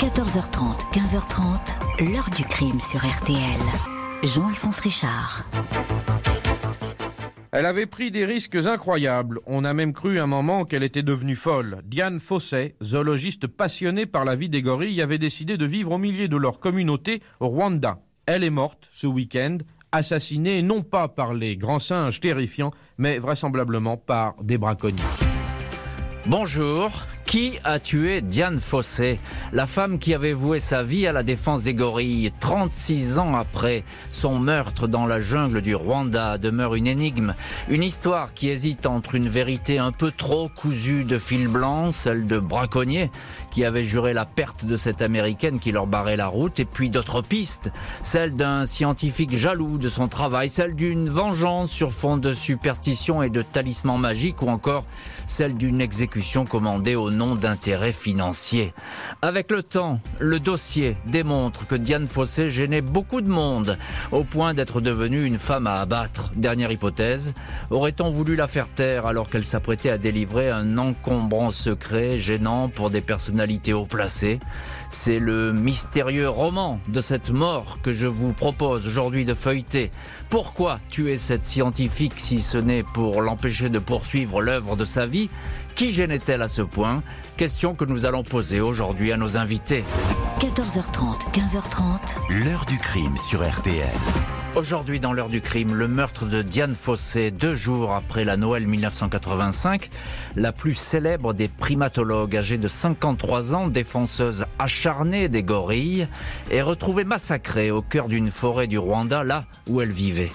14h30, 15h30, l'heure du crime sur RTL. Jean-Alphonse Richard. Elle avait pris des risques incroyables. On a même cru un moment qu'elle était devenue folle. Diane Fosset, zoologiste passionnée par la vie des gorilles, avait décidé de vivre au milieu de leur communauté au Rwanda. Elle est morte ce week-end, assassinée non pas par les grands singes terrifiants, mais vraisemblablement par des braconniers. Bonjour, qui a tué Diane Fossé, la femme qui avait voué sa vie à la défense des gorilles 36 ans après son meurtre dans la jungle du Rwanda demeure une énigme, une histoire qui hésite entre une vérité un peu trop cousue de fil blanc, celle de braconniers qui avaient juré la perte de cette américaine qui leur barrait la route, et puis d'autres pistes, celle d'un scientifique jaloux de son travail, celle d'une vengeance sur fond de superstition et de talisman magique, ou encore celle d'une exécution commandée au nom d'intérêts financiers. Avec le temps, le dossier démontre que Diane Fossé gênait beaucoup de monde, au point d'être devenue une femme à abattre. Dernière hypothèse, aurait-on voulu la faire taire alors qu'elle s'apprêtait à délivrer un encombrant secret gênant pour des personnalités haut placées? C'est le mystérieux roman de cette mort que je vous propose aujourd'hui de feuilleter. Pourquoi tuer cette scientifique si ce n'est pour l'empêcher de poursuivre l'œuvre de sa vie? Qui gênait-elle à ce point? Question que nous allons poser aujourd'hui à nos invités. 14h30, 15h30. L'heure du crime sur RTL. Aujourd'hui dans l'heure du crime, le meurtre de Diane Fossé, deux jours après la Noël 1985, la plus célèbre des primatologues âgée de 53 ans, défenseuse acharnée des gorilles, est retrouvée massacrée au cœur d'une forêt du Rwanda, là où elle vivait.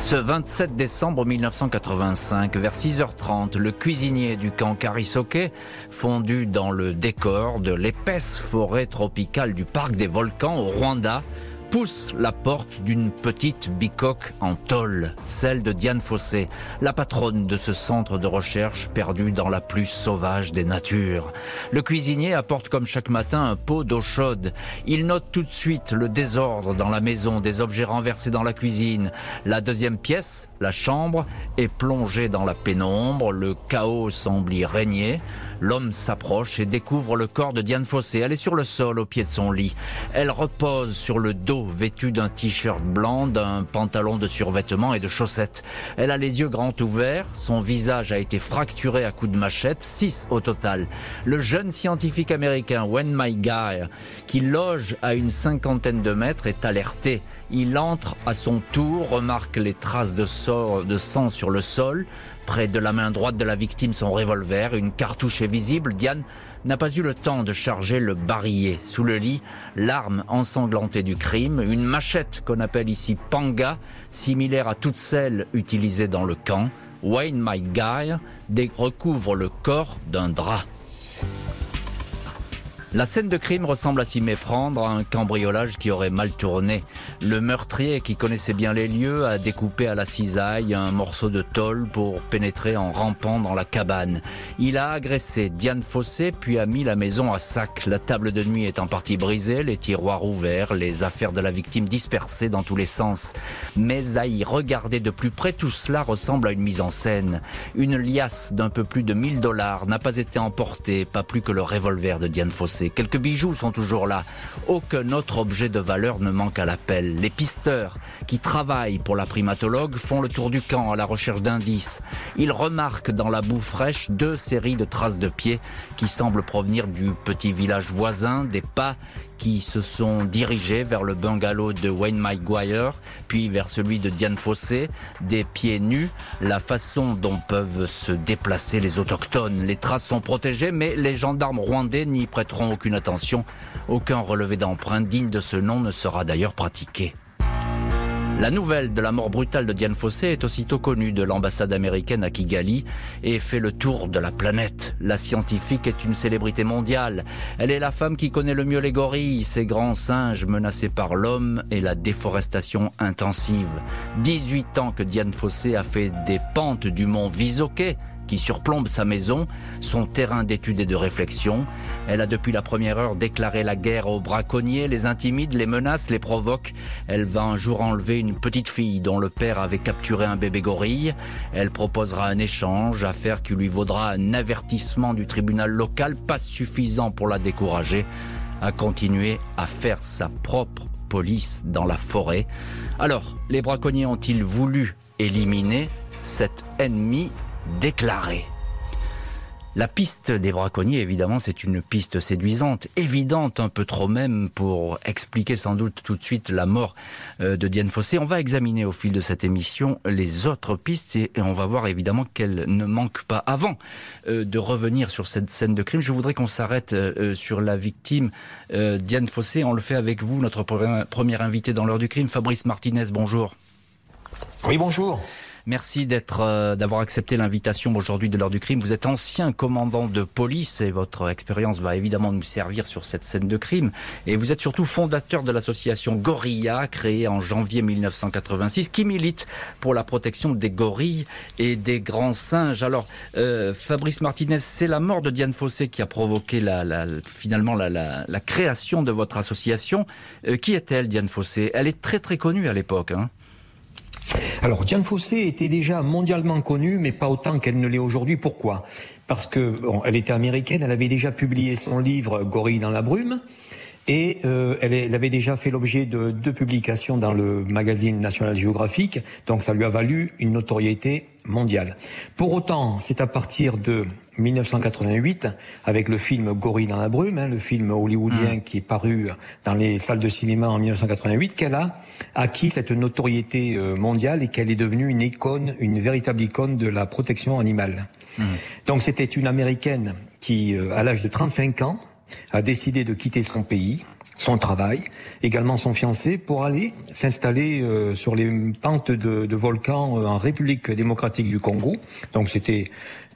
Ce 27 décembre 1985, vers 6h30, le cuisinier du camp Karisoke, fondu dans le décor de l'épaisse forêt tropicale du parc des volcans au Rwanda, pousse la porte d'une petite bicoque en tôle, celle de Diane Fossé, la patronne de ce centre de recherche perdu dans la plus sauvage des natures. Le cuisinier apporte comme chaque matin un pot d'eau chaude. Il note tout de suite le désordre dans la maison, des objets renversés dans la cuisine. La deuxième pièce, la chambre, est plongée dans la pénombre, le chaos semble y régner. L'homme s'approche et découvre le corps de Diane Fossé. Elle est sur le sol au pied de son lit. Elle repose sur le dos vêtue d'un t-shirt blanc, d'un pantalon de survêtement et de chaussettes. Elle a les yeux grands ouverts, son visage a été fracturé à coups de machette, six au total. Le jeune scientifique américain Wen My Guy, qui loge à une cinquantaine de mètres, est alerté. Il entre à son tour, remarque les traces de, de sang sur le sol, Près de la main droite de la victime, son revolver, une cartouche est visible. Diane n'a pas eu le temps de charger le barillet. Sous le lit, l'arme ensanglantée du crime, une machette qu'on appelle ici panga, similaire à toutes celles utilisées dans le camp. Wayne My Guy? Recouvre le corps d'un drap. La scène de crime ressemble à s'y méprendre à un cambriolage qui aurait mal tourné. Le meurtrier, qui connaissait bien les lieux, a découpé à la cisaille un morceau de tôle pour pénétrer en rampant dans la cabane. Il a agressé Diane Fossé, puis a mis la maison à sac. La table de nuit est en partie brisée, les tiroirs ouverts, les affaires de la victime dispersées dans tous les sens. Mais à y regarder de plus près, tout cela ressemble à une mise en scène. Une liasse d'un peu plus de 1000 dollars n'a pas été emportée, pas plus que le revolver de Diane Fossé. Quelques bijoux sont toujours là. Aucun autre objet de valeur ne manque à l'appel. Les pisteurs qui travaillent pour la primatologue font le tour du camp à la recherche d'indices. Ils remarquent dans la boue fraîche deux séries de traces de pieds qui semblent provenir du petit village voisin, des pas qui se sont dirigés vers le bungalow de Wayne Maguire, puis vers celui de Diane Fossé, des pieds nus, la façon dont peuvent se déplacer les autochtones. Les traces sont protégées, mais les gendarmes rwandais n'y prêteront aucune attention. Aucun relevé d'empreinte digne de ce nom ne sera d'ailleurs pratiqué. La nouvelle de la mort brutale de Diane Fossé est aussitôt connue de l'ambassade américaine à Kigali et fait le tour de la planète. La scientifique est une célébrité mondiale. Elle est la femme qui connaît le mieux les gorilles, ces grands singes menacés par l'homme et la déforestation intensive. 18 ans que Diane Fossé a fait des pentes du mont Visoké qui surplombe sa maison, son terrain d'étude et de réflexion. Elle a depuis la première heure déclaré la guerre aux braconniers, les intimide, les menace, les provoque. Elle va un jour enlever une petite fille dont le père avait capturé un bébé gorille. Elle proposera un échange, affaire qui lui vaudra un avertissement du tribunal local, pas suffisant pour la décourager. a continué à faire sa propre police dans la forêt. Alors, les braconniers ont-ils voulu éliminer cet ennemi déclaré la piste des braconniers, évidemment, c'est une piste séduisante, évidente un peu trop même pour expliquer sans doute tout de suite la mort euh, de Diane Fossé. On va examiner au fil de cette émission les autres pistes et on va voir évidemment qu'elles ne manquent pas. Avant euh, de revenir sur cette scène de crime, je voudrais qu'on s'arrête euh, sur la victime Diane Fossé. On le fait avec vous, notre premier invité dans l'heure du crime, Fabrice Martinez. Bonjour. Oui, bonjour. Merci d'être, euh, d'avoir accepté l'invitation aujourd'hui de l'heure du crime. Vous êtes ancien commandant de police et votre expérience va évidemment nous servir sur cette scène de crime. Et vous êtes surtout fondateur de l'association Gorilla, créée en janvier 1986, qui milite pour la protection des gorilles et des grands singes. Alors, euh, Fabrice Martinez, c'est la mort de Diane Fossé qui a provoqué la, la, finalement la, la, création de votre association. Euh, qui est-elle, Diane Fossé? Elle est très très connue à l'époque. Hein? Alors, Diane Fossé était déjà mondialement connue, mais pas autant qu'elle ne l'est aujourd'hui. Pourquoi? Parce que elle était américaine, elle avait déjà publié son livre Gorille dans la brume. Et euh, elle, avait déjà fait l'objet de deux publications dans le magazine National Geographic, donc ça lui a valu une notoriété mondiale. Pour autant, c'est à partir de 1988, avec le film Gorille dans la brume, hein, le film hollywoodien mmh. qui est paru dans les salles de cinéma en 1988, qu'elle a acquis cette notoriété euh, mondiale et qu'elle est devenue une icône, une véritable icône de la protection animale. Mmh. Donc c'était une américaine qui, euh, à l'âge de 35 ans, a décidé de quitter son pays, son travail, également son fiancé, pour aller s'installer euh, sur les pentes de, de volcans euh, en République démocratique du Congo. Donc c'était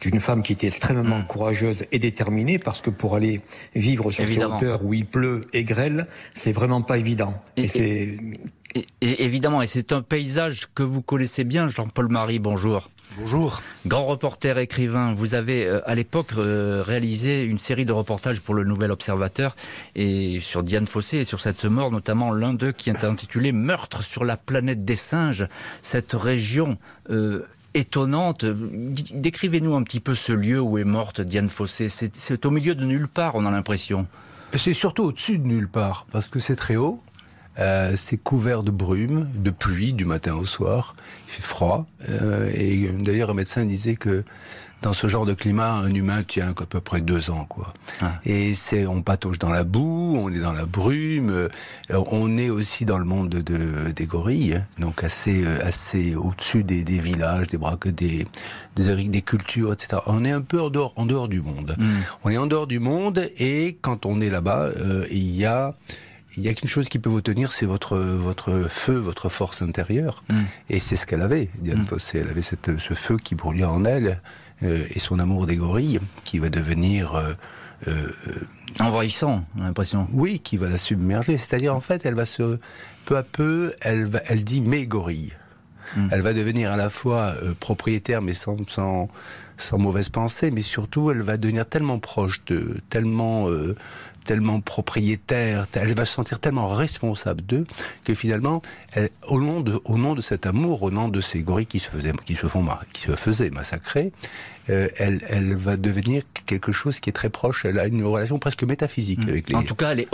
une femme qui était extrêmement hmm. courageuse et déterminée, parce que pour aller vivre sur ces hauteurs où il pleut et grêle, c'est vraiment pas évident. Et, c'est et, évidemment, et c'est un paysage que vous connaissez bien, Jean-Paul Marie, bonjour. Bonjour. Grand reporter, écrivain, vous avez euh, à l'époque euh, réalisé une série de reportages pour le Nouvel Observateur et sur Diane Fossé et sur cette mort, notamment l'un d'eux qui est intitulé Meurtre sur la planète des singes, cette région euh, étonnante. Décrivez-nous un petit peu ce lieu où est morte Diane Fossé. C'est au milieu de nulle part, on a l'impression. C'est surtout au-dessus de nulle part, parce que c'est très haut. Euh, c'est couvert de brume, de pluie du matin au soir. Il fait froid. Euh, et d'ailleurs, un médecin disait que dans ce genre de climat, un humain tient à peu près deux ans, quoi. Ah. Et c'est, on patauge dans la boue, on est dans la brume, euh, on est aussi dans le monde de, des gorilles, hein. donc assez, assez au-dessus des, des, villages, des braques, des, des, des cultures, etc. On est un peu en dehors, en dehors du monde. Hmm. On est en dehors du monde, et quand on est là-bas, il y a il y a quelque chose qui peut vous tenir, c'est votre votre feu, votre force intérieure. Mm. Et c'est ce qu'elle avait, Diane mm. Fossé. Elle avait cette, ce feu qui brûlait en elle euh, et son amour des gorilles qui va devenir euh, euh, envahissant, j'ai l'impression. Oui, qui va la submerger. C'est-à-dire en fait, elle va se peu à peu, elle va, elle dit mes gorilles. Mm. Elle va devenir à la fois euh, propriétaire, mais sans, sans sans mauvaise pensée, mais surtout elle va devenir tellement proche de, tellement euh, tellement propriétaire, elle va se sentir tellement responsable d'eux que finalement, au nom de au nom de cet amour, au nom de ces gorilles qui se faisaient qui se font qui se faisaient massacrer, euh, elle elle va devenir quelque chose qui est très proche. Elle a une relation presque métaphysique mm. avec les. En tout cas, elle est,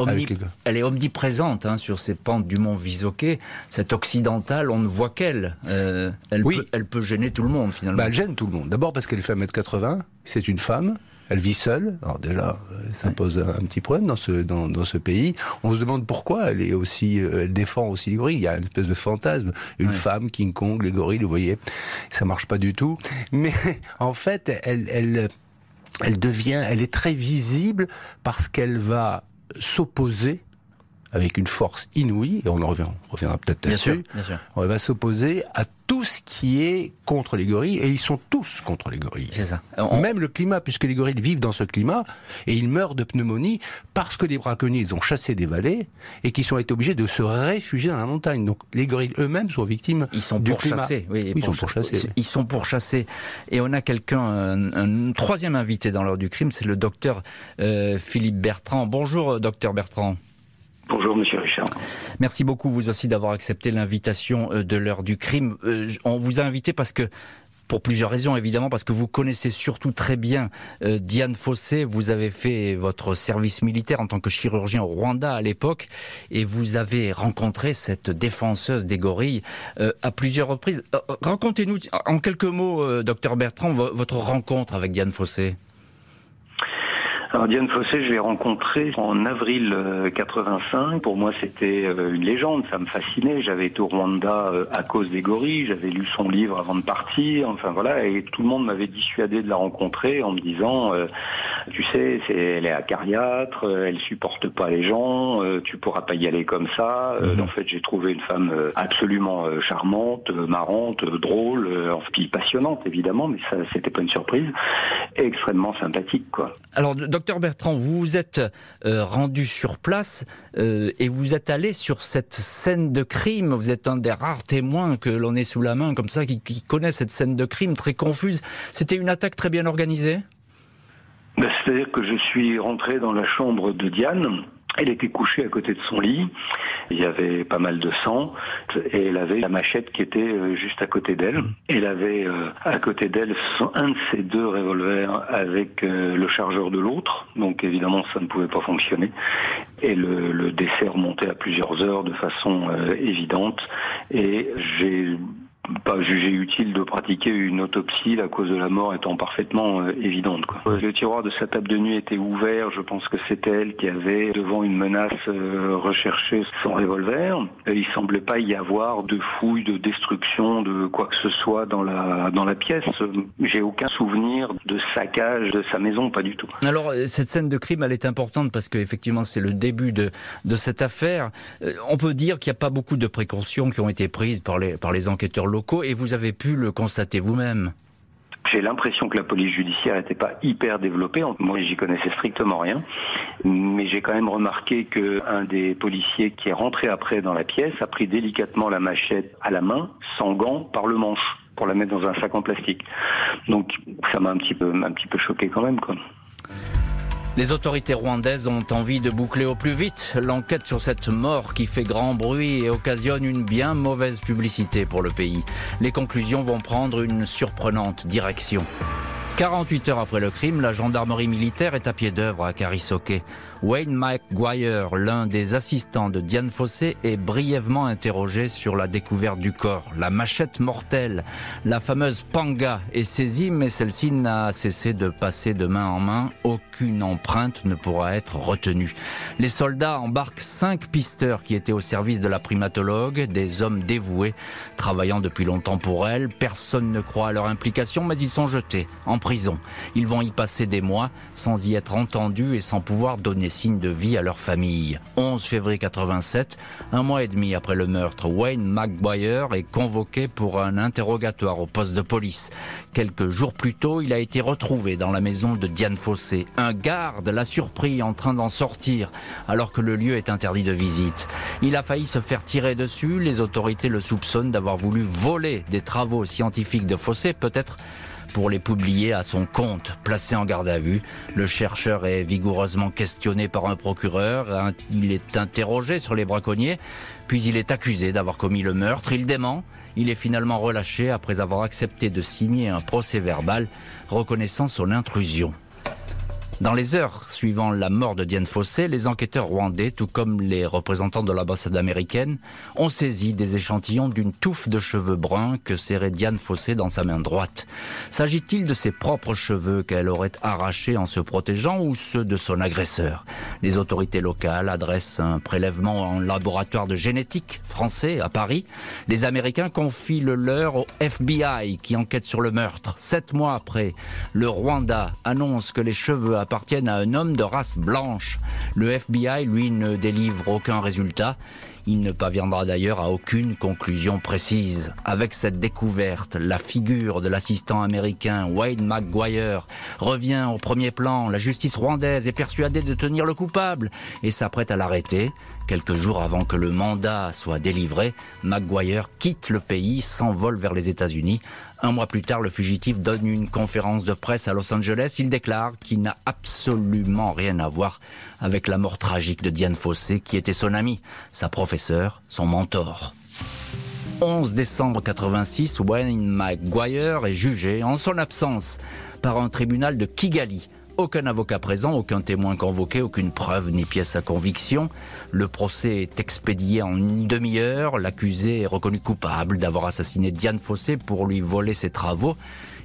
elle est omniprésente hein, sur ces pentes du mont Visoquet. Cette occidentale, on ne voit qu'elle. Euh, elle, oui. peut, elle peut gêner tout le monde finalement. Bah, elle gêne tout le monde. D'abord parce qu'elle fait 1m80, c'est une femme. Elle vit seule. Alors déjà, ça pose un petit problème dans ce dans, dans ce pays. On se demande pourquoi elle est aussi, euh, elle défend aussi les gorilles. Il y a une espèce de fantasme, une femme King Kong, les gorilles, vous voyez, ça marche pas du tout. Mais en fait, elle elle elle devient, elle est très visible parce qu'elle va s'opposer avec une force inouïe, et on en revient, on reviendra peut-être là-dessus. On va s'opposer à tout ce qui est contre les gorilles, et ils sont tous contre les gorilles. C'est ça. Même le climat, puisque les gorilles vivent dans ce climat, et ils meurent de pneumonie parce que les braconniers ils ont chassé des vallées et qu'ils sont été obligés de se réfugier dans la montagne. Donc les gorilles eux-mêmes sont victimes ils sont du pourchassés, Oui, ils sont pourchassés. Ils sont pourchassés. Et on a quelqu'un, un, troisième invité dans l'heure du crime, c'est le docteur euh, Philippe Bertrand. Bonjour, docteur Bertrand. Bonjour, monsieur Richard. Merci beaucoup, vous aussi, d'avoir accepté l'invitation euh, de l'heure du crime. Euh, on vous a invité parce que pour plusieurs raisons, évidemment, parce que vous connaissez surtout très bien euh, Diane Fossé. Vous avez fait votre service militaire en tant que chirurgien au Rwanda à l'époque, et vous avez rencontré cette défenseuse des gorilles à plusieurs reprises. Racontez-nous en quelques mots, docteur Bertrand, votre rencontre avec Diane Fossé. Diane Fossé, je l'ai rencontrée en avril 85. Euh, Pour moi, c'était euh, une légende, ça me fascinait. J'avais été au Rwanda euh, à cause des gorilles, j'avais lu son livre avant de partir, enfin voilà, et tout le monde m'avait dissuadé de la rencontrer en me disant, tu sais, c'est, elle est acariâtre, elle supporte pas les gens, tu pourras pas y aller comme ça. Mhm. En fait, j'ai trouvé une femme absolument charmante, marrante, drôle, puis passionnante évidemment, mais ça, c'était pas une surprise, et extrêmement sympathique, quoi. Alors, docteur Bertrand, vous vous êtes euh, rendu sur place euh, et vous êtes allé sur cette scène de crime. Vous êtes un des rares témoins que l'on ait sous la main comme ça, qui, qui connaît cette scène de crime très confuse. C'était une attaque très bien organisée? Ben, C'est-à-dire que je suis rentré dans la chambre de Diane elle était couchée à côté de son lit. Il y avait pas mal de sang et elle avait la machette qui était euh, juste à côté d'elle. Elle avait euh, à côté d'elle un de ses deux revolvers avec euh, le chargeur de l'autre. Donc évidemment, ça ne pouvait pas fonctionner. Et le, le décès remontait à plusieurs heures de façon évidente. Et j'ai pas jugé utile de pratiquer une autopsie, la cause de la mort étant parfaitement euh, évidente. Quoi. Le tiroir de sa table de nuit était ouvert, je pense que c'était elle qui avait, devant une menace, euh, recherché son revolver. Et il semblait pas y avoir de fouille, de destruction, de quoi que ce soit dans la, dans la pièce. J'ai aucun souvenir de saccage de sa maison, pas du tout. Alors, euh, cette scène de crime, elle est importante parce qu'effectivement, c'est le début de, de cette affaire. On peut dire qu'il n'y a pas beaucoup de précautions qui ont été prises par les, par les enquêteurs et vous avez pu le constater vous-même. J'ai l'impression que la police judiciaire n'était pas hyper développée. Moi, j'y connaissais strictement rien. Mais j'ai quand même remarqué qu'un des policiers qui est rentré après dans la pièce a pris délicatement la machette à la main, sans gants, par le manche, pour la mettre dans un sac en plastique. Donc, ça m'a un petit peu, un petit peu choqué quand même, quoi. Les autorités rwandaises ont envie de boucler au plus vite l'enquête sur cette mort qui fait grand bruit et occasionne une bien mauvaise publicité pour le pays. Les conclusions vont prendre une surprenante direction. 48 heures après le crime, la gendarmerie militaire est à pied d'œuvre à Karisoke. Wayne McGuire, l'un des assistants de Diane Fossé, est brièvement interrogé sur la découverte du corps. La machette mortelle, la fameuse panga, est saisie, mais celle-ci n'a cessé de passer de main en main. Aucune empreinte ne pourra être retenue. Les soldats embarquent cinq pisteurs qui étaient au service de la primatologue, des hommes dévoués, travaillant depuis longtemps pour elle. Personne ne croit à leur implication, mais ils sont jetés en prison. Ils vont y passer des mois sans y être entendus et sans pouvoir donner signes de vie à leur famille. 11 février 87, un mois et demi après le meurtre, Wayne McGuire est convoqué pour un interrogatoire au poste de police. Quelques jours plus tôt, il a été retrouvé dans la maison de Diane Fossé. Un garde l'a surpris en train d'en sortir alors que le lieu est interdit de visite. Il a failli se faire tirer dessus. Les autorités le soupçonnent d'avoir voulu voler des travaux scientifiques de Fossé, peut-être pour les publier à son compte. Placé en garde à vue, le chercheur est vigoureusement questionné par un procureur. Il est interrogé sur les braconniers, puis il est accusé d'avoir commis le meurtre. Il dément. Il est finalement relâché après avoir accepté de signer un procès verbal reconnaissant son intrusion. Dans les heures suivant la mort de Diane Fossé, les enquêteurs rwandais, tout comme les représentants de l'ambassade américaine, ont saisi des échantillons d'une touffe de cheveux bruns que serrait Diane Fossé dans sa main droite. S'agit-il de ses propres cheveux qu'elle aurait arrachés en se protégeant ou ceux de son agresseur? Les autorités locales adressent un prélèvement en laboratoire de génétique français à Paris. Les Américains confient le leur au FBI qui enquête sur le meurtre. Sept mois après, le Rwanda annonce que les cheveux appartiennent à un homme de race blanche. Le FBI, lui, ne délivre aucun résultat. Il ne parviendra d'ailleurs à aucune conclusion précise. Avec cette découverte, la figure de l'assistant américain Wayne McGuire revient au premier plan. La justice rwandaise est persuadée de tenir le coupable et s'apprête à l'arrêter. Quelques jours avant que le mandat soit délivré, McGuire quitte le pays, s'envole vers les États-Unis. Un mois plus tard, le fugitif donne une conférence de presse à Los Angeles. Il déclare qu'il n'a absolument rien à voir avec la mort tragique de Diane Fossé, qui était son amie, sa son mentor. 11 décembre 86, Wayne Maguire est jugé en son absence par un tribunal de Kigali. Aucun avocat présent, aucun témoin convoqué, aucune preuve ni pièce à conviction. Le procès est expédié en une demi-heure. L'accusé est reconnu coupable d'avoir assassiné Diane Fossé pour lui voler ses travaux.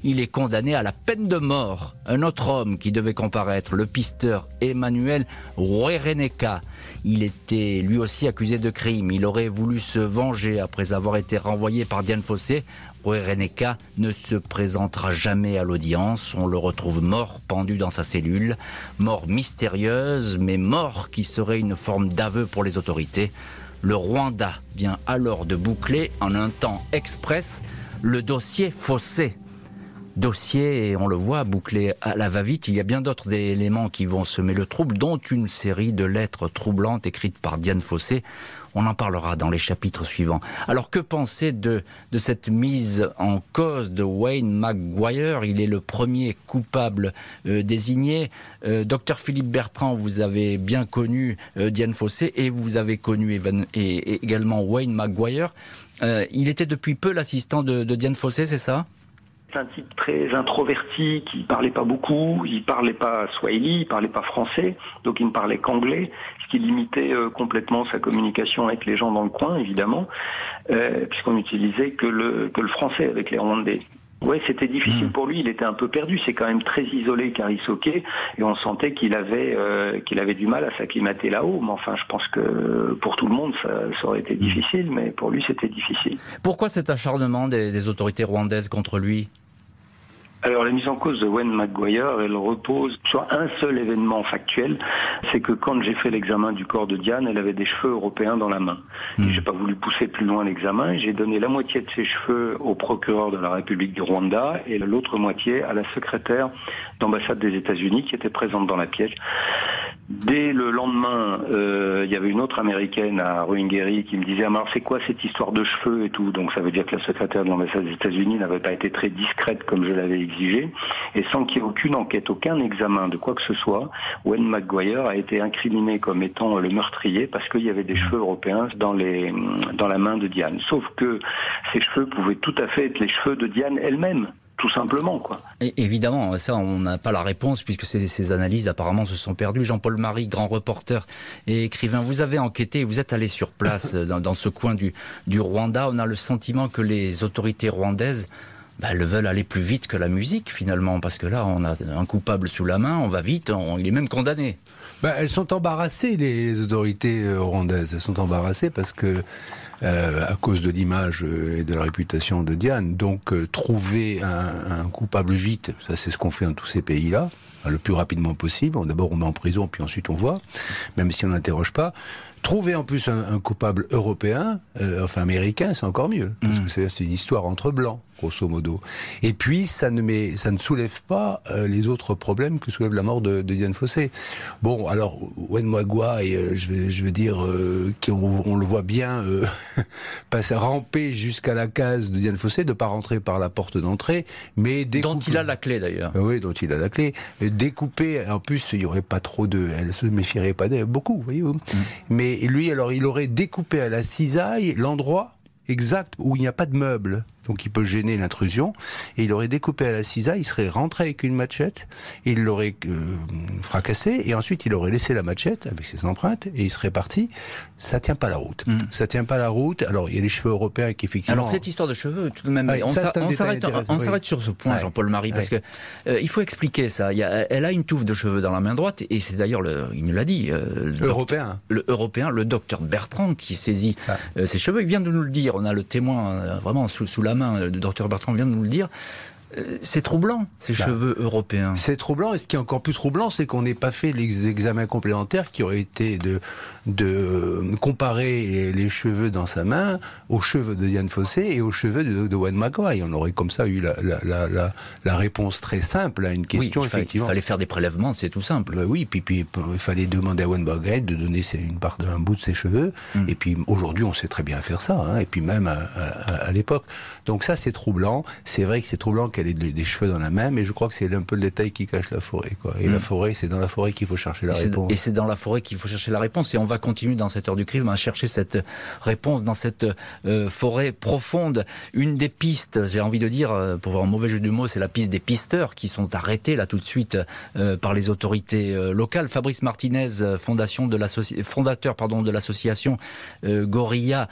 Il est condamné à la peine de mort. Un autre homme qui devait comparaître, le pisteur Emmanuel Ruereneka. Il était lui aussi accusé de crime. Il aurait voulu se venger après avoir été renvoyé par Diane Fossé Reneka ne se présentera jamais à l'audience. On le retrouve mort, pendu dans sa cellule. Mort mystérieuse, mais mort qui serait une forme d'aveu pour les autorités. Le Rwanda vient alors de boucler en un temps express le dossier faussé. Dossier, on le voit, bouclé à la va-vite. Il y a bien d'autres éléments qui vont semer le trouble, dont une série de lettres troublantes écrites par Diane Fossé on en parlera dans les chapitres suivants. Alors que penser de, cette mise en cause de Wayne Maguire? Il est le premier coupable euh, désigné. Euh, docteur Philippe Bertrand, vous avez bien connu euh, Diane Fossé et vous avez connu également Wayne Maguire. il était depuis peu l'assistant de, de Diane Fossé, c'est ça? C'est un type très introverti qui parlait pas beaucoup, il parlait pas swahili, il parlait pas français, donc il ne parlait qu'anglais qui limitait euh, complètement sa communication avec les gens dans le coin, évidemment, euh, puisqu'on n'utilisait que le, que le français avec les Rwandais. Ouais, c'était difficile hmm. pour lui. Il était un peu perdu. C'est quand même très isolé, Karisoke, et on sentait qu'il avait euh, qu'il avait du mal à s'acclimater là-haut. Mais enfin, je pense que pour tout le monde, ça, ça aurait été hmm. difficile, mais pour lui, c'était difficile. Pourquoi cet acharnement des, des autorités rwandaises contre lui? Alors la mise en cause de Wayne McGuire, elle repose sur un seul événement factuel, c'est que quand j'ai fait l'examen du corps de Diane, elle avait des cheveux européens dans la main. Hmm. J'ai pas voulu pousser plus loin l'examen, j'ai donné la moitié de ses cheveux au procureur de la République du Rwanda et l'autre moitié à la secrétaire d'ambassade des États-Unis qui était présente dans la pièce. Dès le lendemain, euh, il y avait une autre américaine à Ruingeri qui me disait ah, c'est quoi cette histoire de cheveux et tout? Donc ça veut dire que la secrétaire de l'ambassade des États-Unis n'avait pas été très discrète comme je l'avais exigé et sans qu'il y ait aucune enquête, aucun examen de quoi que ce soit, Wayne McGuire a été incriminé comme étant le meurtrier parce qu'il y avait des cheveux européens dans les dans la main de Diane. Sauf que ces cheveux pouvaient tout à fait être les cheveux de Diane elle-même tout simplement. Quoi. Et évidemment, ça, on n'a pas la réponse puisque ces, ces, analyses apparemment se sont perdues. Jean-Paul Marie, grand reporter et écrivain, vous avez enquêté, vous êtes allé sur place dans, dans, ce coin du, du Rwanda. On a le sentiment que les autorités rwandaises bah, elles veulent aller plus vite que la musique finalement, parce que là, on a un coupable sous la main, on va vite, il est même condamné. Bah, elles sont embarrassées, les autorités euh, rwandaises. Elles sont embarrassées parce que euh, à cause de l'image euh, et de la réputation de Diane. Donc euh, trouver un, un, coupable vite, ça c'est ce qu'on fait dans tous ces pays-là, le plus rapidement possible. D'abord on met en prison, puis ensuite on voit, même si on n'interroge pas. Trouver en plus un, un coupable européen, euh, enfin américain, c'est encore mieux, parce mm. que c'est une histoire entre blancs grosso modo. Et puis, ça ne, met, ça ne soulève pas euh, les autres problèmes que soulève la mort de, de Diane Fossé. Bon, alors, Wen Mwagwa, et, euh, je, veux, je veux dire, euh, qu'on on le voit bien euh, passer, ramper jusqu'à la case de Diane Fossé, de pas rentrer par la porte d'entrée, mais Dont il a la clé, d'ailleurs. Oui, dont il a la clé. Découper, en plus, il y aurait pas trop de... Elle se méfierait pas d'elle, beaucoup, voyez-vous. Mm. Mais lui, alors, il aurait découpé à la cisaille l'endroit exact où il n'y a pas de meubles donc il peut gêner l'intrusion. Et il aurait découpé à la cisaille, il serait rentré avec une machette, il l'aurait euh, fracassé, et ensuite il aurait laissé la machette avec ses empreintes, et il serait parti. Ça tient pas la route. Mm. Ça tient pas la route. Alors il y a les cheveux européens qui effectivement. Alors cette histoire de cheveux, tout de même, on s'arrête sur ce point, Jean-Paul Marie, parce que euh, il faut expliquer ça. Il y a, elle a une touffe de cheveux dans la main droite, et c'est d'ailleurs, il nous l'a dit, euh, le européen, le européen, le docteur Bertrand qui saisit ses cheveux. Il vient de nous le dire. On a le témoin vraiment sous, sous la main, le docteur Bertrand vient de nous le dire, euh, c'est troublant, ces bah, cheveux européens. C'est troublant, et ce qui est encore plus troublant, c'est qu'on n'ait pas fait les examens complémentaires qui auraient été de, de comparer les cheveux dans sa main aux cheveux de Diane Fossé et aux cheveux de, de Wayne McGuire. On aurait comme ça eu la, la, la, la, réponse très simple à une question, oui, il effectivement. Il fallait faire des prélèvements, c'est tout simple. Bah oui, puis, puis il fallait demander à Wayne McGuire de donner une part d'un bout de ses cheveux. Hmm. Et puis aujourd'hui, on sait très bien faire ça, hein, et puis même à, à, à l'époque. Donc ça, c'est troublant. C'est vrai que c'est troublant qu'elle ait des cheveux dans la main, mais je crois que c'est un peu le détail qui cache la forêt. Quoi. Et la mm. forêt, c'est dans la forêt qu'il faut chercher la réponse. Et c'est dans la forêt qu'il faut chercher la réponse. Et on va continuer dans cette heure du crime à chercher cette réponse dans cette euh, forêt profonde. Une des pistes, j'ai envie de dire, euh, pour avoir un mauvais jeu de mots, c'est la piste des pisteurs qui sont arrêtés là tout de suite euh, par les autorités locales. Fabrice Martinez, fondation de fondateur pardon, de l'association Gorilla,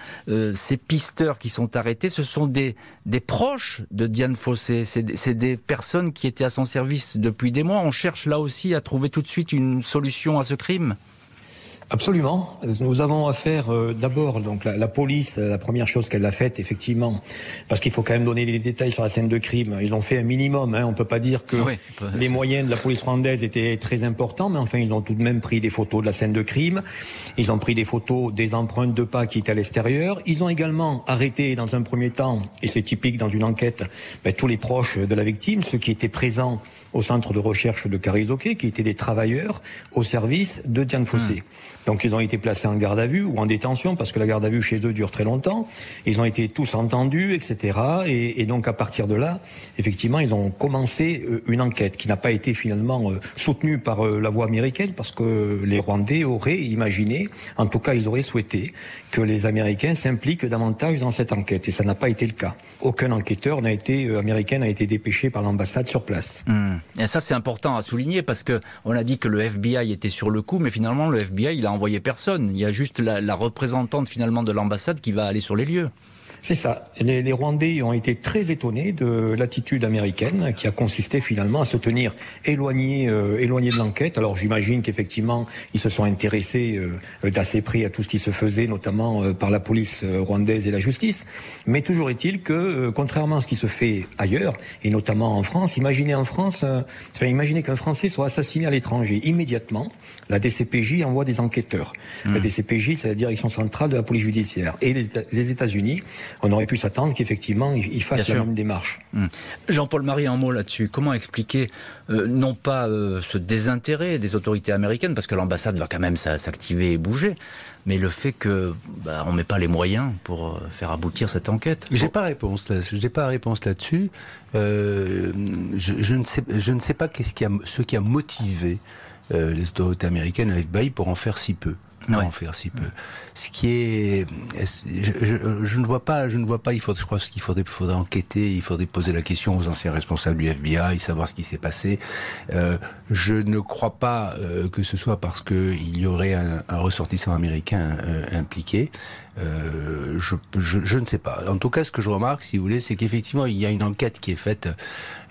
ces pisteurs qui sont arrêtés, ce sont des, des proches de Diane Fossé. C'est des personnes qui étaient à son service depuis des mois. On cherche là aussi à trouver tout de suite une solution à ce crime. Absolument. Nous avons affaire euh, d'abord donc la, police. La première chose qu'elle a faite, effectivement, parce qu'il faut quand même donner les détails sur la scène de crime. Ils ont fait un minimum. Hein. On peut pas dire que les moyens de la police rwandaise étaient très importants, mais enfin ils ont tout de même pris des photos de la scène de crime. Ils ont pris des photos des empreintes de pas qui étaient à l'extérieur. Ils ont également arrêté dans un premier temps, et c'est typique dans une enquête, ben, tous les proches de la victime, ceux qui étaient présents au centre de recherche de Carizoké, qui étaient des travailleurs au service de Diane Fossé. Hmm. Donc ils ont été placés en garde à vue ou en détention parce que la garde à vue chez eux dure très longtemps. Ils ont été tous entendus, etc. Et, donc à partir de là, effectivement, ils ont commencé euh, une enquête qui n'a pas été finalement euh, soutenue par euh, la voie américaine parce que les Rwandais auraient imaginé, en tout cas ils auraient souhaité, que les Américains s'impliquent davantage dans cette enquête. Et ça n'a pas été le cas. Aucun enquêteur n'a été américain n'a été dépêché par l'ambassade sur place. Hmm. Et ça c'est important à souligner parce que on a dit que le FBI était sur le coup, mais finalement le FBI il a envoyé personne. Il y a juste la représentante finalement de l'ambassade qui va aller sur les lieux. C'est ça. Les, les, Rwandais ont été très étonnés de l'attitude américaine qui a consisté finalement à se tenir éloignés, euh, éloignés de l'enquête. Alors j'imagine qu'effectivement ils se sont intéressés euh, d'assez près à tout ce qui se faisait, notamment euh, par la police euh, rwandaise et la justice. Mais toujours est-il que, contrairement à ce qui se fait ailleurs, et notamment en France, imaginez en France, enfin, imaginez qu'un Français soit assassiné à l'étranger immédiatement. La DCPJ envoie des enquêteurs. La mmh. DCPJ, c'est la direction centrale de la police judiciaire. Et les, les États-Unis on aurait pu s'attendre qu'effectivement, il fasse la même démarche. Hmm. Jean-Paul Marie, un mot là-dessus. Comment expliquer, euh, non pas euh, ce désintérêt des autorités américaines, parce que l'ambassade va quand même s'activer et bouger, mais le fait que bah, on met pas les moyens pour euh, faire aboutir cette enquête? J'ai pas réponse là. J'ai pas réponse là-dessus. je, ne sais, je ne sais pas qu'est-ce qui a, ce qui a motivé les autorités américaines, le FBI, pour en faire si peu faire si peu. Ce qui est, je, ne vois pas, je ne vois pas. Il faut, je crois qu'il faudrait, faudrait enquêter, il faudrait poser la question aux anciens responsables du FBI, savoir ce qui s'est passé. Euh, je ne crois pas euh, que ce soit parce que il y aurait un, ressortissant américain euh, impliqué. Euh, je, je, je, ne sais pas. En tout cas, ce que je remarque, si vous voulez, c'est qu'effectivement, il y a une enquête qui est faite,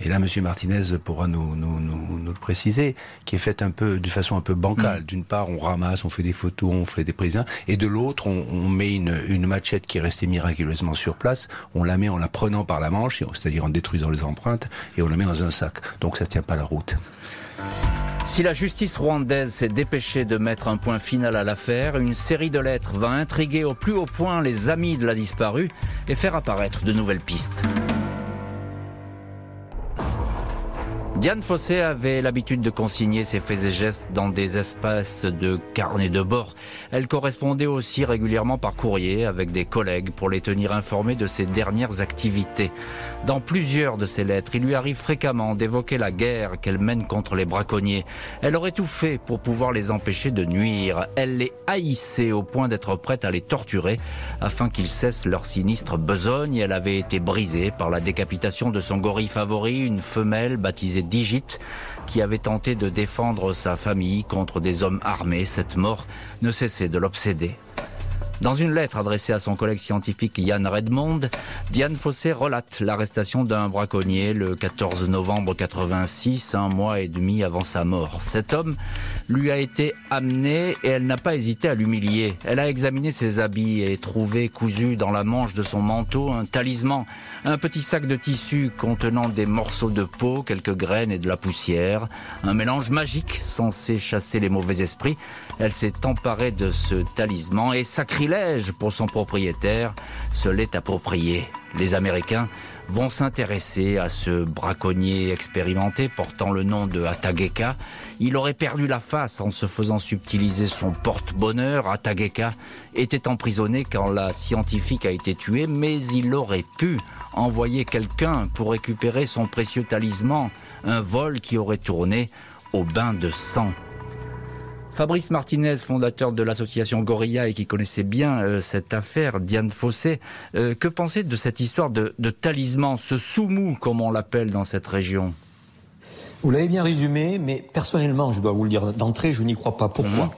et là, Monsieur Martinez pourra nous, nous, nous, nous le préciser, qui est faite un peu, de façon un peu bancale. Mm. D'une part, on ramasse, on fait des photos, on fait des présidents, et de l'autre, on, on, met une, une machette qui est restée miraculeusement sur place, on la met en la prenant par la manche, c'est-à-dire en détruisant les empreintes, et on la met dans un sac. Donc ça ne tient pas la route. Si la justice rwandaise s'est dépêchée de mettre un point final à l'affaire, une série de lettres va intriguer au plus haut point les amis de la disparue et faire apparaître de nouvelles pistes. Diane Fossé avait l'habitude de consigner ses faits et gestes dans des espaces de carnet de bord. Elle correspondait aussi régulièrement par courrier avec des collègues pour les tenir informés de ses dernières activités. Dans plusieurs de ses lettres, il lui arrive fréquemment d'évoquer la guerre qu'elle mène contre les braconniers. Elle aurait tout fait pour pouvoir les empêcher de nuire. Elle les haïssait au point d'être prête à les torturer afin qu'ils cessent leur sinistre besogne. Elle avait été brisée par la décapitation de son gorille favori, une femelle baptisée Digit, qui avait tenté de défendre sa famille contre des hommes armés. Cette mort ne cessait de l'obséder. Dans une lettre adressée à son collègue scientifique Yann Redmond, Diane Fossé relate l'arrestation d'un braconnier le 14 novembre 86, un mois et demi avant sa mort. Cet homme lui a été amené et elle n'a pas hésité à l'humilier. Elle a examiné ses habits et trouvé cousu dans la manche de son manteau un talisman, un petit sac de tissu contenant des morceaux de peau, quelques graines et de la poussière, un mélange magique censé chasser les mauvais esprits. Elle s'est emparée de ce talisman et sacrilège pour son propriétaire se l'est approprié. Les Américains vont s'intéresser à ce braconnier expérimenté portant le nom de Atageka. Il aurait perdu la face en se faisant subtiliser son porte-bonheur. Atageka était emprisonné quand la scientifique a été tuée, mais il aurait pu envoyer quelqu'un pour récupérer son précieux talisman, un vol qui aurait tourné au bain de sang. Fabrice Martinez, fondateur de l'association Gorilla et qui connaissait bien euh, cette affaire, Diane Fossé, euh, que pensez de cette histoire de, talisman, ce soumou comme on l'appelle dans cette région? Vous l'avez bien résumé, mais personnellement, je dois vous le dire d'entrée, je n'y crois pas. Pourquoi? Mhm.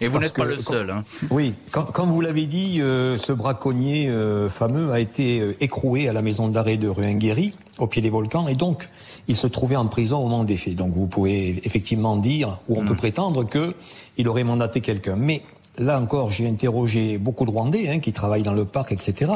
Et vous n'êtes pas le seul. Hein. Oui, comme vous l'avez dit, euh, ce braconnier fameux a été écroué à la maison d'arrêt de Ruinguéry, au pied des volcans, et donc il se trouvait en prison au moment des faits. Donc vous pouvez effectivement dire, ou on peut hmm. prétendre que il aurait mandaté quelqu'un. Mais là encore, j'ai interrogé beaucoup de Rwandais hein, qui travaillent dans le parc, etc.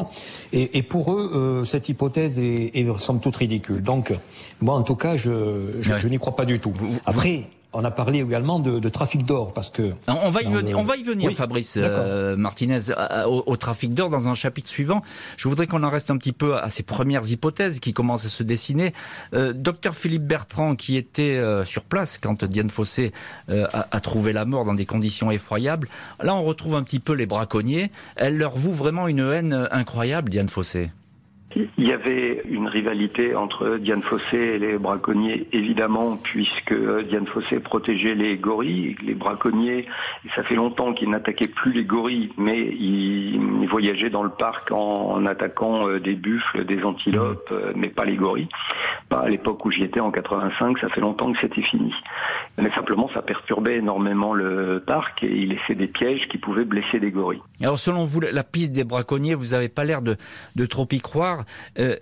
Et, et pour eux, euh, cette hypothèse est, est somme toute ridicule. Donc, moi, en tout cas, je, je, je n'y crois pas du tout. Après, on a parlé également de, trafic d'or parce que on va y venir, on va y venir, Fabrice euh, Martinez, au, trafic d'or dans un chapitre suivant. Je voudrais qu'on en reste un petit peu à ces premières hypothèses qui commencent à se dessiner. Euh, docteur Philippe Bertrand, qui était euh, sur place quand Diane Fossé a, a, trouvé la mort dans des conditions effroyables, là on retrouve un petit peu les braconniers. Elle leur voue vraiment une haine incroyable, Diane Fossé. Il y avait une rivalité entre Diane Fossé et les braconniers, évidemment, puisque Diane Fossé protégeait les gorilles. Les braconniers, ça fait longtemps qu'ils n'attaquaient plus les gorilles, mais ils, voyageaient dans le parc en, attaquant euh, des buffles, des antilopes, euh, mais pas les gorilles. Pas à l'époque où j'y étais, en 85, ça fait longtemps que c'était fini. Mais simplement, ça perturbait énormément le parc et il laissait des pièges qui pouvaient blesser des gorilles. Alors, selon vous, la piste des braconniers, vous n'avez pas l'air de, de trop y croire. Euh,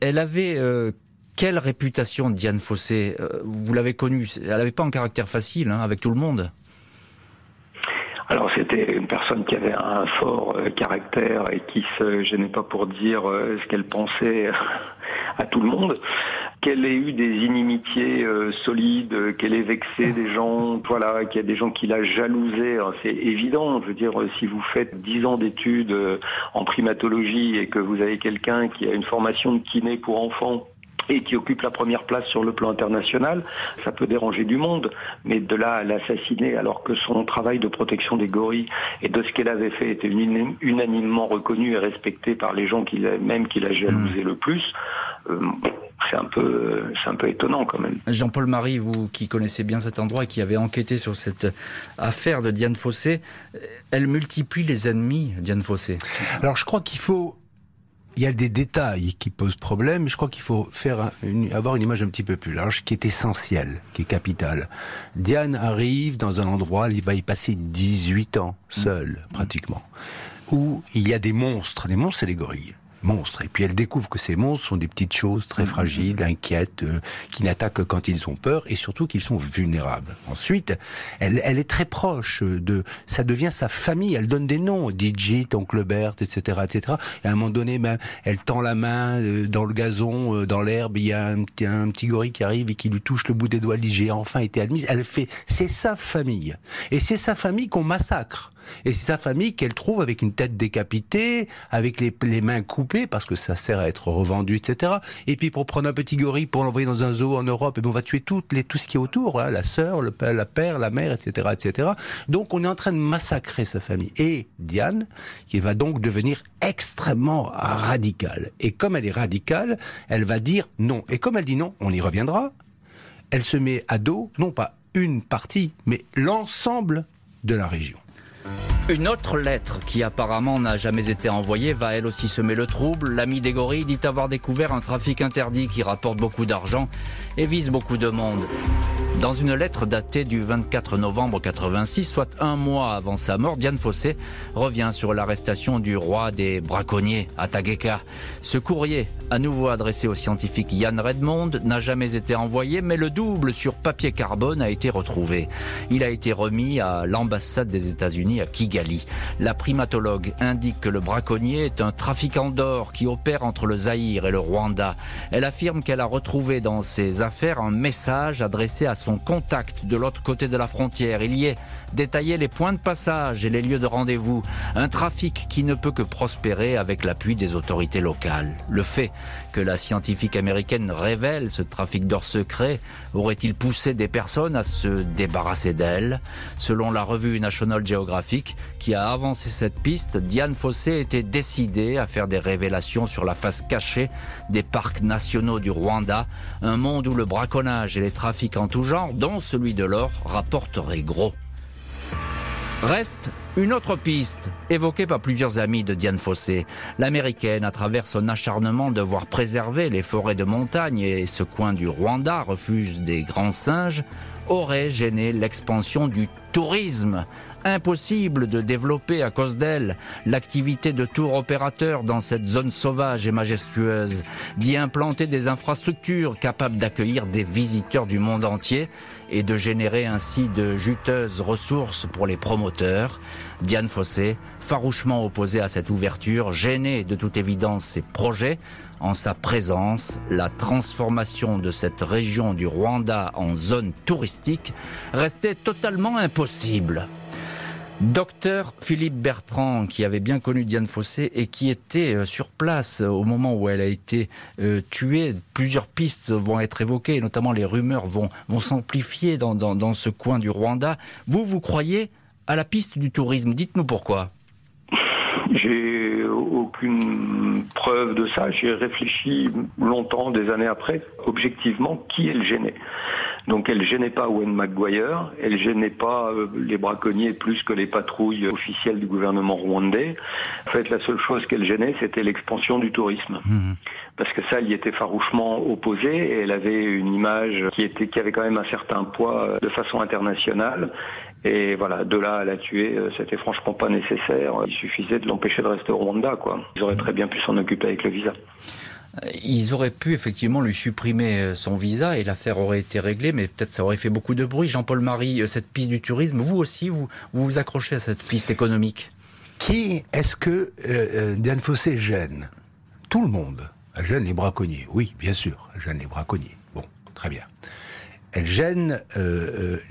elle, avait euh, quelle réputation, Diane Fossé? Euh, Vous l'avez connue. Elle n'avait pas un caractère facile hein, avec tout le monde. Alors c'était une personne qui avait un fort caractère et qui se gênait pas pour dire ce qu'elle pensait à tout le monde qu'elle ait eu des inimitiés euh, solides, qu'elle ait vexé des gens, voilà, qu'il y a des gens qui la jalousé, c'est évident. Je veux dire, si vous faites dix ans d'études euh, en primatologie et que vous avez quelqu'un qui a une formation de kiné pour enfants et qui occupe la première place sur le plan international, ça peut déranger du monde, mais de là à l'assassiner alors que son travail de protection des gorilles et de ce qu'elle avait fait était unanimement reconnu et respecté par les gens qui même qui la jalousé le plus, euh, c'est un peu, c'est un peu étonnant quand même. Jean-Paul Marie, vous qui connaissez bien cet endroit et qui avez enquêté sur cette affaire de Diane Fossé, elle multiplie les ennemis, Diane Fossé. Alors je crois qu'il faut il y a des détails qui posent problème. Je crois qu'il faut faire avoir une image un petit peu plus large, qui est essentielle, qui est capitale. Diane arrive dans un endroit, il va y passer 18 ans, seul, pratiquement, où il y a des monstres. Les monstres, c'est les gorilles monstres. Et puis elle découvre que ces monstres sont des petites choses très mm-hmm. fragiles, inquiètes, euh, qui n'attaquent que quand ils ont peur et surtout qu'ils sont vulnérables. Ensuite, elle, elle est très proche de, ça devient sa famille. Elle donne des noms, Digit, Oncle Bert, etc., etc. Et à un moment donné, même, elle tend la main euh, dans le gazon, euh, dans l'herbe. Il y a un, un, petit gorille qui arrive et qui lui touche le bout des doigts. Elle dit j'ai enfin été admise. Elle fait, c'est sa famille. Et c'est sa famille qu'on massacre. Et c'est sa famille qu'elle trouve avec une tête décapitée, avec les, mains coupées, parce que ça sert à être revendu, etc. Et puis pour prendre un petit gorille, pour l'envoyer dans un zoo en Europe, et eh ben, on va tuer tout ce qui est autour, hein, la sœur, le la père, la mère, etc., etc. Donc on est en train de massacrer sa famille. Et Diane, qui va donc devenir extrêmement radicale. Et comme elle est radicale, elle va dire non. Et comme elle dit non, on y reviendra. Elle se met à dos, non pas une partie, mais l'ensemble de la région. Une autre lettre qui apparemment n'a jamais été envoyée va elle aussi semer le trouble. L'ami des gorilles dit avoir découvert un trafic interdit qui rapporte beaucoup d'argent et vise beaucoup de monde. Dans une lettre datée du 24 novembre 86, soit un mois avant sa mort, Diane Fossé revient sur l'arrestation du roi des braconniers, Atageka. Ce courrier, à nouveau adressé au scientifique Yann Redmond, n'a jamais été envoyé, mais le double sur papier carbone a été retrouvé. Il a été remis à l'ambassade des États-Unis à Kigali. La primatologue indique que le braconnier est un trafiquant d'or qui opère entre le Zaïre et le Rwanda. Elle affirme qu'elle a retrouvé dans ses affaires un message adressé à son contact de l'autre côté de la frontière. Il y est détaillé les points de passage et les lieux de rendez-vous. Un trafic qui ne peut que prospérer avec l'appui des autorités locales. Le fait que la scientifique américaine révèle ce trafic d'or secret aurait-il poussé des personnes à se débarrasser d'elle Selon la revue National Geographic, qui a avancé cette piste, Diane Fossé était décidée à faire des révélations sur la face cachée des parcs nationaux du Rwanda, un monde où le braconnage et les trafics en tout genre, dont celui de l'or, rapporteraient gros. Reste une autre piste, évoquée par plusieurs amis de Diane Fossé. L'américaine, à travers son acharnement de voir préserver les forêts de montagne et ce coin du Rwanda, refuse des grands singes, aurait gêné l'expansion du tourisme impossible de développer à cause d'elle l'activité de tour opérateur dans cette zone sauvage et majestueuse, d'y implanter des infrastructures capables d'accueillir des visiteurs du monde entier et de générer ainsi de juteuses ressources pour les promoteurs. Diane Fossé, farouchement opposée à cette ouverture, gênée de toute évidence ses projets, en sa présence, la transformation de cette région du Rwanda en zone touristique restait totalement impossible. Docteur Philippe Bertrand, qui avait bien connu Diane Fossé et qui était euh, sur place au moment où elle a été euh, tuée, plusieurs pistes vont être évoquées, notamment les rumeurs vont, vont s'amplifier dans, dans ce coin du Rwanda. Vous, vous croyez à la piste du tourisme Dites-nous pourquoi. J'ai aucune preuve de ça. J'ai réfléchi longtemps, des années après, objectivement, qui est le gêné. Donc elle gênait pas Owen McGuire, elle gênait pas euh, les braconniers plus que les patrouilles officielles du gouvernement rwandais. En fait, la seule chose qu'elle gênait, c'était l'expansion du tourisme. Mmh. Parce que ça, elle y était farouchement opposée et elle avait une image qui était qui avait quand même un certain poids euh, de façon internationale. Et voilà, de là à la tuer, euh, c'était franchement pas nécessaire. Il suffisait de l'empêcher de rester au Rwanda, quoi. Ils auraient très bien pu s'en occuper avec le visa. Ils auraient pu effectivement lui supprimer euh, son visa et l'affaire aurait été réglée, mais peut-être ça aurait fait beaucoup de bruit. Jean-Paul Marie, euh, cette piste du tourisme, vous aussi, vous vous, accrochez à cette piste économique? Qui est-ce que euh, Diane Fossé gêne? Tout le monde. Elle gêne les braconniers, oui, bien sûr, elle gêne les braconniers. Bon, très bien. Elle gêne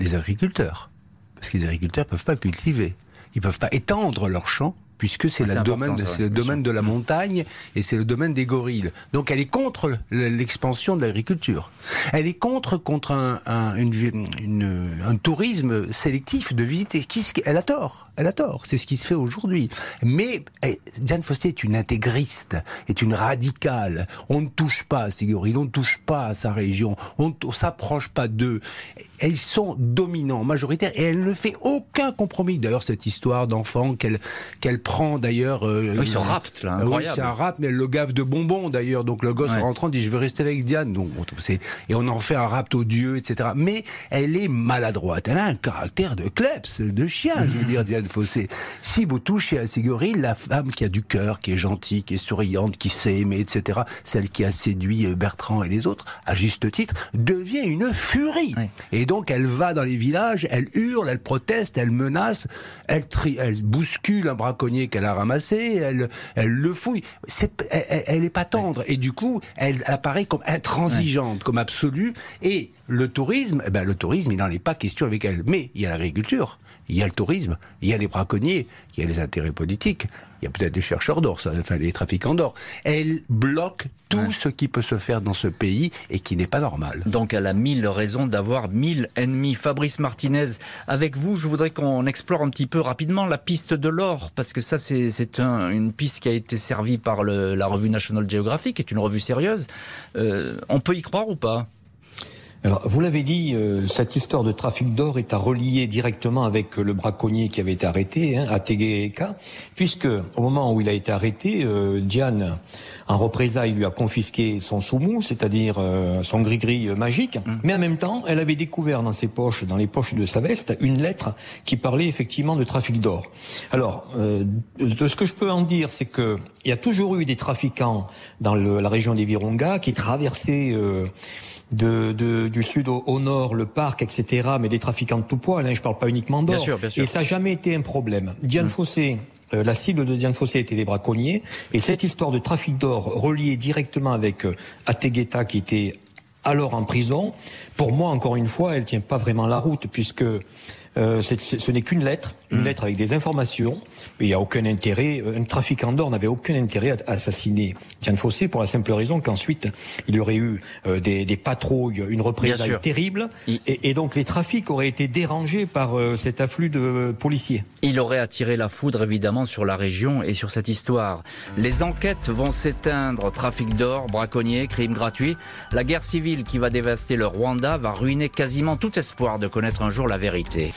les agriculteurs, parce que les agriculteurs ne peuvent pas cultiver. Ils ne peuvent pas étendre leurs champs puisque c'est le domaine, de, le domaine de la montagne et c'est le domaine des gorilles. Donc elle est contre l'expansion de l'agriculture. Elle est contre contre un, un, une, un tourisme sélectif de visiter. Elle a tort. Elle a tort. C'est ce qui se fait aujourd'hui. Mais eh, Diane Fossé est une intégriste, est une radicale. On ne touche pas à ces gorilles, on ne touche pas à sa région, on ne s'approche pas d'eux. Elles sont dominants, majoritaires, et elle ne fait aucun compromis. D'ailleurs, cette histoire d'enfant qu'elle qu'elle d'ailleurs. Euh, oui, c'est un rap, là, incroyable. Oui, c'est un rap, mais elle le gave de bonbons d'ailleurs. Donc le gosse rentrant dit je veux rester avec Diane. Donc c'est et on en fait un rap odieux, etc. Mais elle est maladroite. Elle a un caractère de kleps, de chien, je veux dire Diane Fossé. Si vous touchez à gorilles, la femme qui a du cœur, qui est gentille, qui est souriante, qui sait aimer, etc. Celle qui a séduit euh, Bertrand et les autres, à juste titre, devient une furie. Et donc elle va dans les villages, elle hurle, elle proteste, elle menace, elle, elle bouscule un braconnier qu'elle a ramassé, elle, elle le fouille. elle, n'est pas tendre et du coup, elle apparaît comme intransigeante, comme absolue. Et le tourisme, eh ben le tourisme, il n'en est pas question avec elle. Mais il y a l'agriculture, il y a le tourisme, il y a les braconniers, il y a les intérêts politiques, il y a peut-être des chercheurs d'or, enfin les trafiquants d'or. Elle bloque tout ce qui peut se faire dans ce pays et qui n'est pas normal. Donc elle a mille raisons d'avoir mille ennemis. Fabrice Martinez, avec vous, je voudrais qu'on explore un petit peu rapidement la piste de l'or, parce que ça c'est une piste qui a été servie par la revue National Geographic, qui est une revue sérieuse. Euh, on peut y croire ou pas? Alors, vous l'avez dit, euh, cette histoire de trafic d'or est à relier directement avec euh, le braconnier qui avait été arrêté, hein, à Tegeka, puisque au moment où il a été arrêté, euh, Diane, en représailles, lui a confisqué son soumou, c'est-à-dire son gris-gris magique, mmh. mais en même temps, elle avait découvert dans ses poches, dans les poches de sa veste, une lettre qui parlait effectivement de trafic d'or. Alors, de ce que je peux en dire, c'est que il y a toujours eu des trafiquants dans le, la région des Virunga qui traversaient de, du sud au, nord, le parc, etc., mais des trafiquants de tout poids, là, je parle pas uniquement d'or. Et ça n'a jamais été un problème. Diane hum. Fossé, euh, la cible de Diane Fossé était les braconniers, et cette histoire de trafic d'or reliée directement avec euh, Ategueta, qui était alors en prison, pour moi, encore une fois, elle tient pas vraiment la route, puisque euh, ce n'est qu'une lettre, une mm. lettre avec des informations, mais il n'y a aucun intérêt. Euh, un trafiquant d'or n'avait aucun intérêt à assassiner Tian Fossé pour la simple raison qu'ensuite il y aurait eu euh, des, des, patrouilles, une représailles terrible, et, et, donc les trafics auraient été dérangés par cet afflux de policiers. Il aurait attiré la foudre évidemment sur la région et sur cette histoire. Les enquêtes vont s'éteindre, trafic d'or, braconniers, crimes gratuits. La guerre civile qui va dévaster le Rwanda va ruiner quasiment tout espoir de connaître un jour la vérité.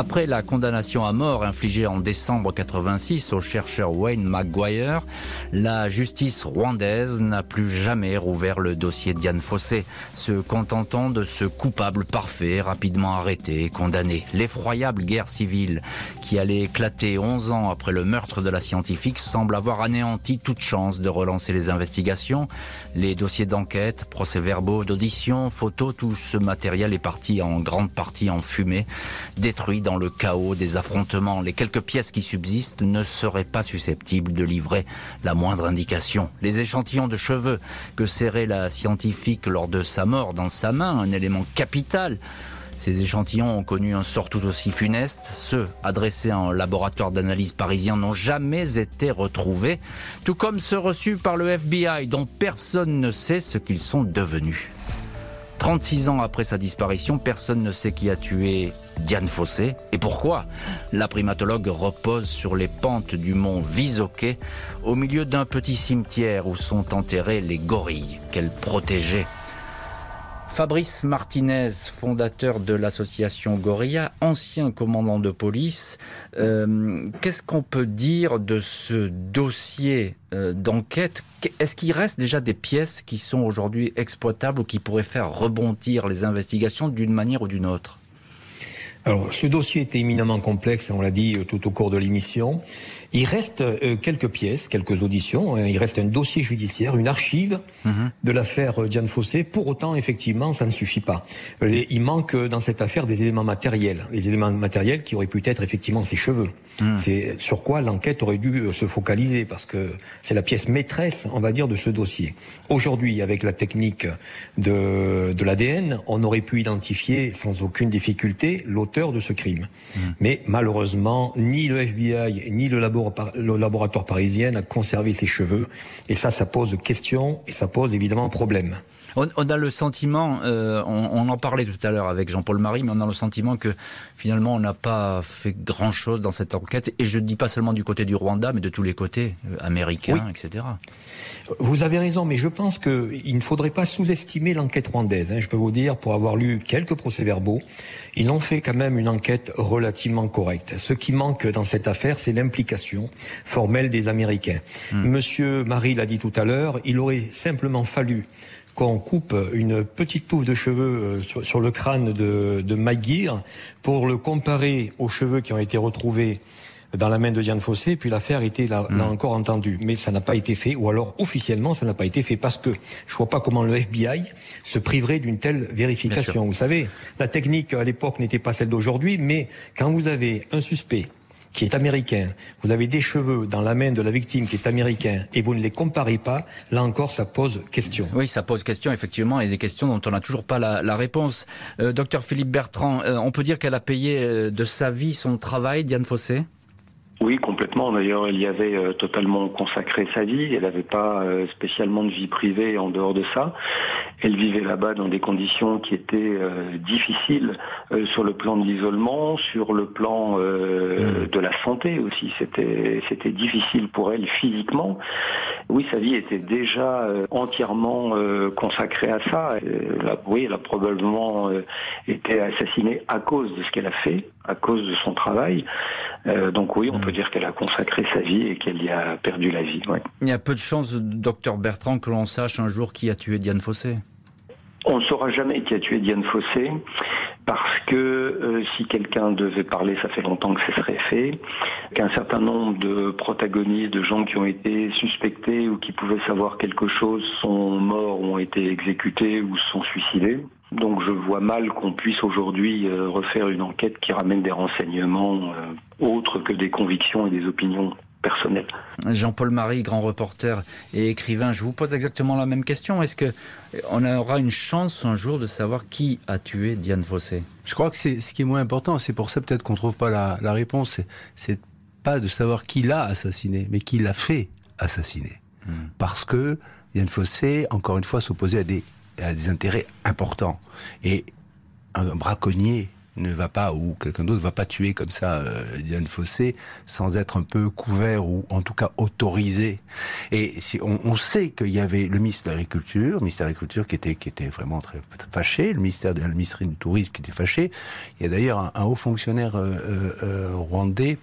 Après la condamnation à mort infligée en décembre 86 au chercheur Wayne McGuire, la justice rwandaise n'a plus jamais rouvert le dossier Diane Fossé, se contentant de ce coupable parfait rapidement arrêté et condamné. L'effroyable guerre civile qui allait éclater 11 ans après le meurtre de la scientifique semble avoir anéanti toute chance de relancer les investigations. Les dossiers d'enquête, procès-verbaux, d'audition, photos, tout ce matériel est parti en grande partie en fumée, détruit dans le chaos des affrontements. Les quelques pièces qui subsistent ne seraient pas susceptibles de livrer la moindre indication. Les échantillons de cheveux que serrait la scientifique lors de sa mort dans sa main, un élément capital, ces échantillons ont connu un sort tout aussi funeste. Ceux adressés en laboratoire d'analyse parisien n'ont jamais été retrouvés, tout comme ceux reçus par le FBI dont personne ne sait ce qu'ils sont devenus. 36 ans après sa disparition, personne ne sait qui a tué Diane Fossé et pourquoi? La primatologue repose sur les pentes du mont Visoquet, au milieu d'un petit cimetière où sont enterrés les gorilles qu'elle protégeait. Fabrice Martinez, fondateur de l'association Gorilla, ancien commandant de police, euh, qu'est-ce qu'on peut dire de ce dossier euh, d'enquête? Est-ce qu'il reste déjà des pièces qui sont aujourd'hui exploitables ou qui pourraient faire rebondir les investigations d'une manière ou d'une autre? Alors, ce dossier est éminemment complexe, on l'a dit euh, tout au cours de l'émission. Il reste euh, quelques pièces, quelques auditions. Hein. Il reste un dossier judiciaire, une archive mhm. de l'affaire euh, Diane Fossé. Pour autant, effectivement, ça ne suffit pas. il manque dans cette affaire des éléments matériels, des éléments matériels qui auraient pu être effectivement ses cheveux. Mhm. C'est sur quoi l'enquête aurait dû se focaliser, parce que c'est la pièce maîtresse, on va dire, de ce dossier. Aujourd'hui, avec la technique de, de l'ADN, on aurait pu identifier sans aucune difficulté l'auteur de ce crime. Mmh. Mais malheureusement, ni le FBI ni le, laboratoire parisien n'a conservé ses cheveux. Et ça, ça pose question et ça pose évidemment problème. On, a le sentiment, euh, on, en parlait tout à l'heure avec Jean-Paul Marie, mais on a le sentiment que finalement on n'a pas fait grand-chose dans cette enquête. Et je ne dis pas seulement du côté du Rwanda, mais de tous les côtés, euh, américains, etc. Vous avez raison, mais je pense qu'il ne faudrait pas sous-estimer l'enquête rwandaise. Hein. Je peux vous dire, pour avoir lu quelques procès-verbaux, ils ont fait quand même une enquête relativement correcte. Ce qui manque dans cette affaire, c'est l'implication formelle des Américains. Hmm. Monsieur Marie l'a dit tout à l'heure, il aurait simplement fallu qu'on coupe une petite touffe de cheveux euh, sur, le crâne de, de pour le comparer aux cheveux qui ont été retrouvés dans la main de Diane Fossé, puis l'affaire était là, là, mm. encore entendue. Mais ça n'a pas été fait, ou alors officiellement ça n'a pas été fait, parce que je vois pas comment le FBI se priverait d'une telle vérification. Vous savez, la technique à l'époque n'était pas celle d'aujourd'hui, mais quand vous avez un suspect qui est américain, vous avez des cheveux dans la main de la victime qui est américain et vous ne les comparez pas, là encore ça pose question. Oui, ça pose question effectivement et des questions dont on n'a toujours pas la, réponse. Euh, docteur Philippe Bertrand, euh, on peut dire qu'elle a payé euh, de sa vie son travail, Diane Fossé? Oui, complètement. D'ailleurs, elle y avait euh, totalement consacré sa vie. Elle n'avait pas euh, spécialement de vie privée en dehors de ça. Elle vivait là-bas dans des conditions qui étaient euh, difficiles sur le plan de l'isolement, sur le plan mmh. de la santé aussi. C'était c'était difficile pour elle physiquement. Oui, sa vie était déjà entièrement consacrée à ça. oui, elle a probablement été assassinée à cause de ce qu'elle a fait, à cause de son travail. donc oui, on peut dire qu'elle a consacré sa vie et qu'elle y a perdu la vie. Il y a peu de chances, docteur Bertrand, que l'on sache un jour qui a tué Diane Fossé. On ne saura jamais qui a tué Diane Fossé parce que euh, si quelqu'un devait parler, ça fait longtemps que ce serait fait, qu'un certain nombre de protagonistes, de gens qui ont été suspectés ou qui pouvaient savoir quelque chose sont morts, ont été exécutés ou sont suicidés. Donc je vois mal qu'on puisse aujourd'hui euh, refaire une enquête qui ramène des renseignements euh, autres que des convictions et des opinions personnel. Jean-Paul Marie, grand reporter et écrivain, je vous pose exactement la même question. Est-ce que on aura une chance un jour de savoir qui a tué Diane Fossé? Je crois que c'est ce qui est moins important. C'est pour ça peut-être qu'on trouve pas la, la réponse. C'est pas de savoir qui l'a assassiné, mais qui l'a fait assassiner. Hmm. Parce que Diane Fossé, encore une fois, s'opposait à des, à des intérêts importants. Et un braconnier ne va pas ou quelqu'un d'autre va pas tuer comme ça euh, Diane Fossé sans être un peu couvert ou en tout cas autorisé. Et si on, sait qu'il y avait le ministre de l'Agriculture, ministère de l'Agriculture qui était qui était vraiment très fâché, le ministère de ministère du Tourisme qui était fâché. Il y a d'ailleurs un, haut fonctionnaire euh, euh rwandais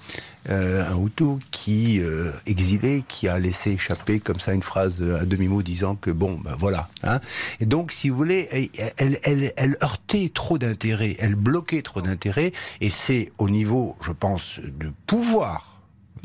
euh, un Hutu qui euh, exilé, qui a laissé échapper comme ça une phrase à demi mot disant que bon, ben voilà. Hein. Et donc, si vous voulez, elle, elle, elle heurtait trop d'intérêt, elle bloquait trop d'intérêt, et c'est au niveau, je pense, de pouvoir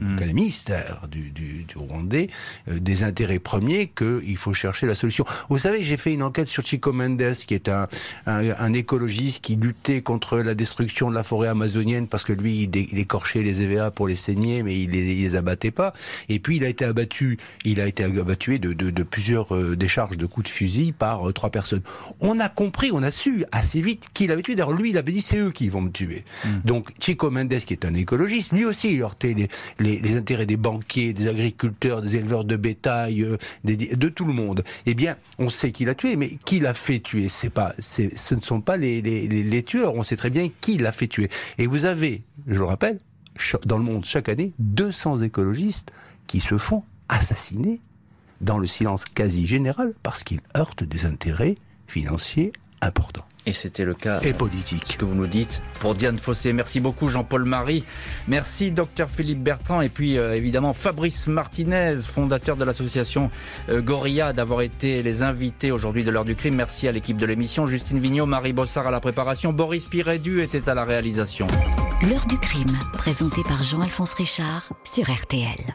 mm. le ministère du, du, du Rwandais, euh, des intérêts premiers qu'il faut chercher la solution. Vous savez, j'ai fait une enquête sur Chico Mendes, qui est un, un, un, écologiste qui luttait contre la destruction de la forêt amazonienne parce que lui, il, il écorchait les EVA pour les saigner, mais il les, il les abattait pas. Et puis, il a été abattu, il a été abattu de, de, de plusieurs euh, décharges de coups de fusil par euh, trois personnes. On a compris, on a su assez vite qu'il avait tué. D'ailleurs, lui, il avait dit, c'est eux qui vont me tuer. Mm. Donc, Chico Mendes, qui est un écologiste, lui aussi, il heurtait les, les, les, intérêts des banquiers, des agriculteurs, des éleveurs de bétail, euh, de tout le monde. Eh bien, on sait qui l'a tué, mais qui l'a fait tuer ce ne sont pas les tueurs. On sait très bien qui l'a fait tuer. Et vous avez, je le rappelle, dans le monde chaque année 200 écologistes qui se font assassiner dans le silence quasi général parce qu'ils heurtent des intérêts financiers importants. Et c'était le cas. Et politique. Ce que vous nous dites pour Diane Fossé. Merci beaucoup Jean-Paul Marie. Merci docteur Philippe Bertrand et puis euh, évidemment Fabrice Martinez, fondateur de l'association euh, Gorilla, d'avoir été les invités aujourd'hui de l'heure du crime. Merci à l'équipe de l'émission. Justine Vignot, Marie Bossard à la préparation. Boris Pirédu était à la réalisation. L'heure du crime, présenté par Jean-Alphonse Richard sur RTL.